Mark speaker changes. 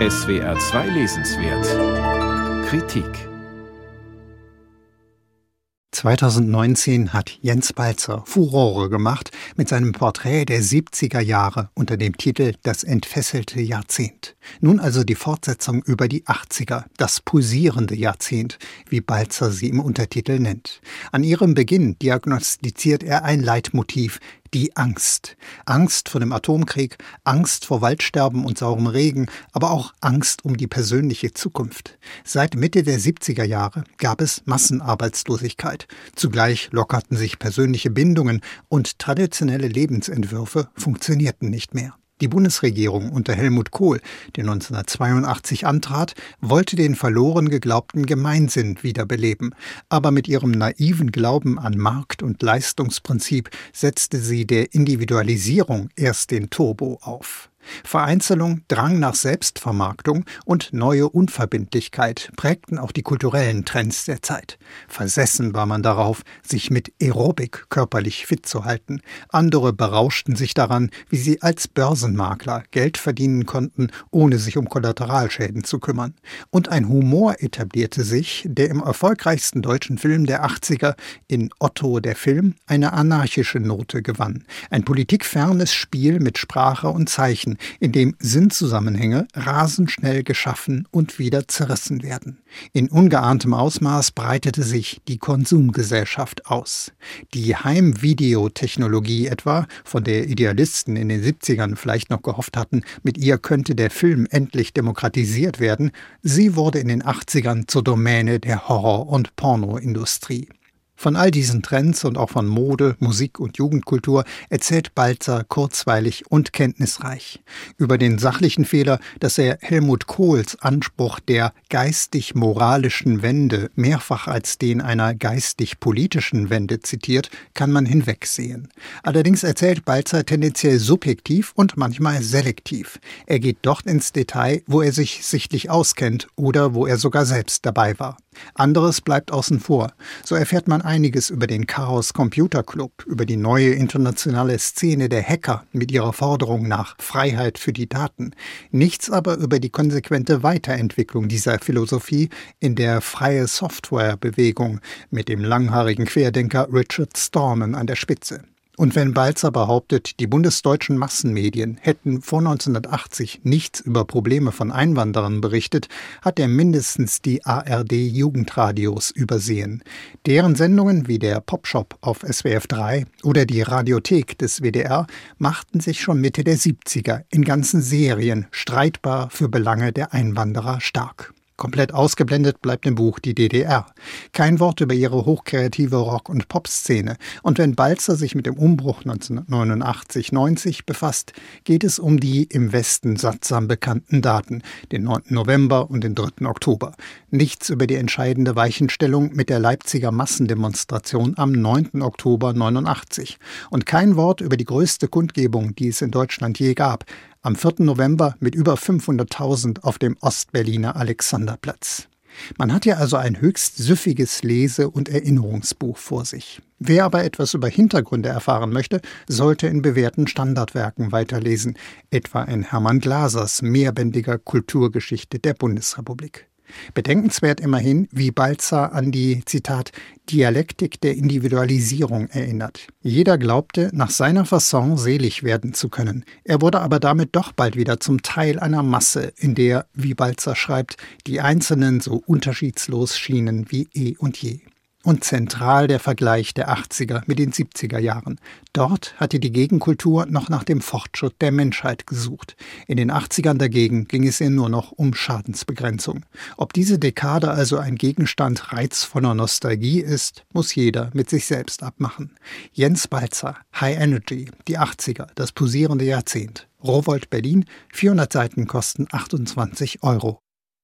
Speaker 1: SWR 2 Lesenswert Kritik
Speaker 2: 2019 hat Jens Balzer Furore gemacht mit seinem Porträt der 70er Jahre unter dem Titel Das entfesselte Jahrzehnt. Nun also die Fortsetzung über die 80er, das pulsierende Jahrzehnt, wie Balzer sie im Untertitel nennt. An ihrem Beginn diagnostiziert er ein Leitmotiv, die Angst. Angst vor dem Atomkrieg, Angst vor Waldsterben und saurem Regen, aber auch Angst um die persönliche Zukunft. Seit Mitte der 70er Jahre gab es Massenarbeitslosigkeit. Zugleich lockerten sich persönliche Bindungen und traditionelle Lebensentwürfe funktionierten nicht mehr. Die Bundesregierung unter Helmut Kohl, der 1982 antrat, wollte den verloren geglaubten Gemeinsinn wiederbeleben, aber mit ihrem naiven Glauben an Markt- und Leistungsprinzip setzte sie der Individualisierung erst den Turbo auf. Vereinzelung, Drang nach Selbstvermarktung und neue Unverbindlichkeit prägten auch die kulturellen Trends der Zeit. Versessen war man darauf, sich mit Aerobik körperlich fit zu halten. Andere berauschten sich daran, wie sie als Börsenmakler Geld verdienen konnten, ohne sich um Kollateralschäden zu kümmern. Und ein Humor etablierte sich, der im erfolgreichsten deutschen Film der 80er in Otto der Film eine anarchische Note gewann. Ein politikfernes Spiel mit Sprache und Zeichen in dem Sinnzusammenhänge rasend schnell geschaffen und wieder zerrissen werden. In ungeahntem Ausmaß breitete sich die Konsumgesellschaft aus. Die Heimvideotechnologie etwa, von der Idealisten in den 70ern vielleicht noch gehofft hatten, mit ihr könnte der Film endlich demokratisiert werden, sie wurde in den 80ern zur Domäne der Horror- und Pornoindustrie. Von all diesen Trends und auch von Mode, Musik und Jugendkultur erzählt Balzer kurzweilig und kenntnisreich. Über den sachlichen Fehler, dass er Helmut Kohls Anspruch der geistig-moralischen Wende mehrfach als den einer geistig-politischen Wende zitiert, kann man hinwegsehen. Allerdings erzählt Balzer tendenziell subjektiv und manchmal selektiv. Er geht dort ins Detail, wo er sich sichtlich auskennt oder wo er sogar selbst dabei war. Anderes bleibt außen vor. So erfährt man einiges über den Chaos Computer Club, über die neue internationale Szene der Hacker mit ihrer Forderung nach Freiheit für die Daten. Nichts aber über die konsequente Weiterentwicklung dieser Philosophie in der freie Software Bewegung mit dem langhaarigen Querdenker Richard Stallman an der Spitze. Und wenn Balzer behauptet, die bundesdeutschen Massenmedien hätten vor 1980 nichts über Probleme von Einwanderern berichtet, hat er mindestens die ARD Jugendradios übersehen. Deren Sendungen wie der Popshop auf SWF 3 oder die Radiothek des WDR machten sich schon Mitte der 70er in ganzen Serien streitbar für Belange der Einwanderer stark. Komplett ausgeblendet bleibt im Buch die DDR. Kein Wort über ihre hochkreative Rock- und Popszene. Und wenn Balzer sich mit dem Umbruch 1989-90 befasst, geht es um die im Westen sattsam bekannten Daten, den 9. November und den 3. Oktober. Nichts über die entscheidende Weichenstellung mit der Leipziger Massendemonstration am 9. Oktober 89. Und kein Wort über die größte Kundgebung, die es in Deutschland je gab, am 4. November mit über 500.000 auf dem Ostberliner Alexanderplatz. Man hat ja also ein höchst süffiges Lese- und Erinnerungsbuch vor sich. Wer aber etwas über Hintergründe erfahren möchte, sollte in bewährten Standardwerken weiterlesen, etwa in Hermann Glasers mehrbändiger Kulturgeschichte der Bundesrepublik. Bedenkenswert immerhin, wie Balzer an die, Zitat, Dialektik der Individualisierung erinnert. Jeder glaubte, nach seiner Fasson selig werden zu können. Er wurde aber damit doch bald wieder zum Teil einer Masse, in der, wie Balzer schreibt, die Einzelnen so unterschiedslos schienen wie eh und je und zentral der Vergleich der 80er mit den 70er Jahren. Dort hatte die Gegenkultur noch nach dem Fortschritt der Menschheit gesucht. In den 80ern dagegen ging es ihr nur noch um Schadensbegrenzung. Ob diese Dekade also ein Gegenstand reizvoller Nostalgie ist, muss jeder mit sich selbst abmachen. Jens Balzer, High Energy, die 80er, das posierende Jahrzehnt. Rowold Berlin, 400 Seiten kosten 28 Euro.